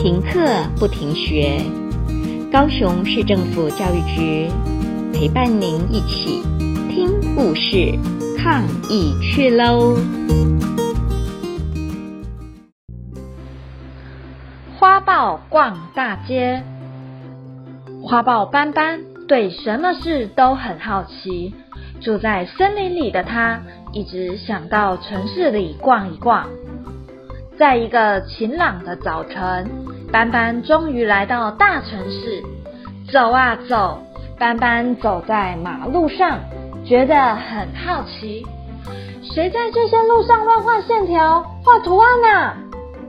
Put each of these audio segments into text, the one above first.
停课不停学，高雄市政府教育局陪伴您一起听故事、抗疫去喽！花豹逛大街，花豹斑斑对什么事都很好奇。住在森林里的他，一直想到城市里逛一逛。在一个晴朗的早晨，斑斑终于来到大城市。走啊走，斑斑走在马路上，觉得很好奇：谁在这些路上乱画线条、画图案呢？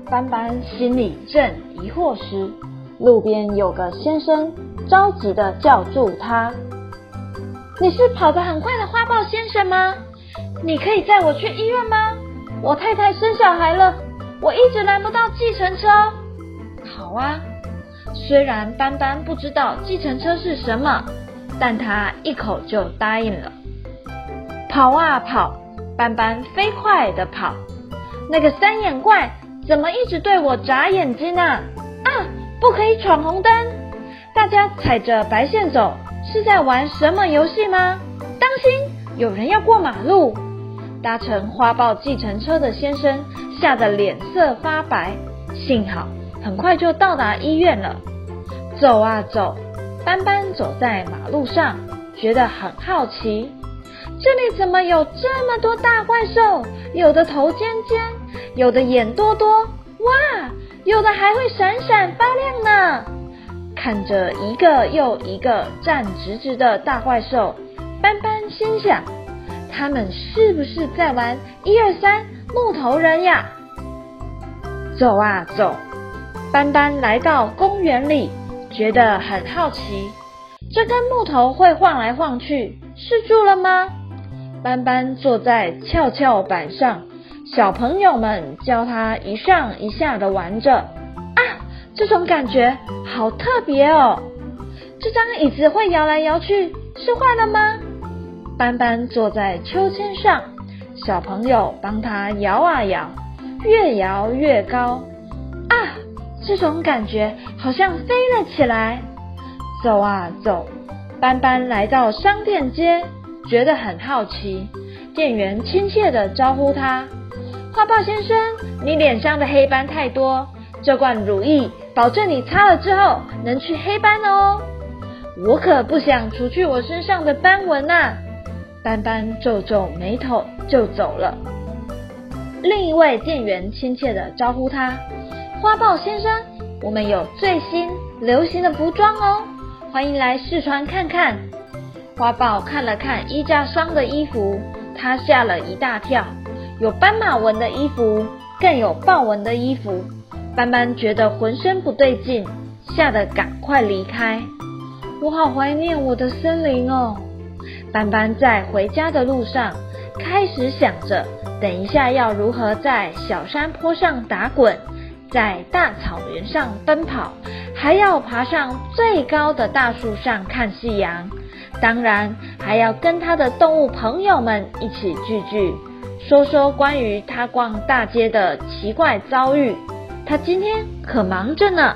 斑斑心里正疑惑时，路边有个先生着急的叫住他：“你是跑得很快的花豹先生吗？你可以载我去医院吗？我太太生小孩了。”我一直拦不到计程车。好啊，虽然斑斑不知道计程车是什么，但他一口就答应了。跑啊跑，斑斑飞快地跑。那个三眼怪怎么一直对我眨眼睛呢？啊，不可以闯红灯！大家踩着白线走，是在玩什么游戏吗？当心，有人要过马路。搭乘花豹计程车的先生吓得脸色发白，幸好很快就到达医院了。走啊走，斑斑走在马路上，觉得很好奇，这里怎么有这么多大怪兽？有的头尖尖，有的眼多多，哇，有的还会闪闪发亮呢！看着一个又一个站直直的大怪兽，斑斑心想。他们是不是在玩一二三木头人呀？走啊走，斑斑来到公园里，觉得很好奇。这根木头会晃来晃去，是住了吗？斑斑坐在跷跷板上，小朋友们教他一上一下的玩着。啊，这种感觉好特别哦！这张椅子会摇来摇去，是坏了吗？斑斑坐在秋千上，小朋友帮他摇啊摇，越摇越高。啊，这种感觉好像飞了起来。走啊走，斑斑来到商店街，觉得很好奇。店员亲切地招呼他：“花豹先生，你脸上的黑斑太多，这罐乳液保证你擦了之后能去黑斑哦。”我可不想除去我身上的斑纹呐。斑斑皱皱眉头就走了。另一位店员亲切地招呼他：“花豹先生，我们有最新流行的服装哦，欢迎来试穿看看。”花豹看了看衣架上的衣服，他吓了一大跳，有斑马纹的衣服，更有豹纹的衣服。斑斑觉得浑身不对劲，吓得赶快离开。我好怀念我的森林哦。斑斑在回家的路上，开始想着等一下要如何在小山坡上打滚，在大草原上奔跑，还要爬上最高的大树上看夕阳。当然，还要跟他的动物朋友们一起聚聚，说说关于他逛大街的奇怪遭遇。他今天可忙着呢。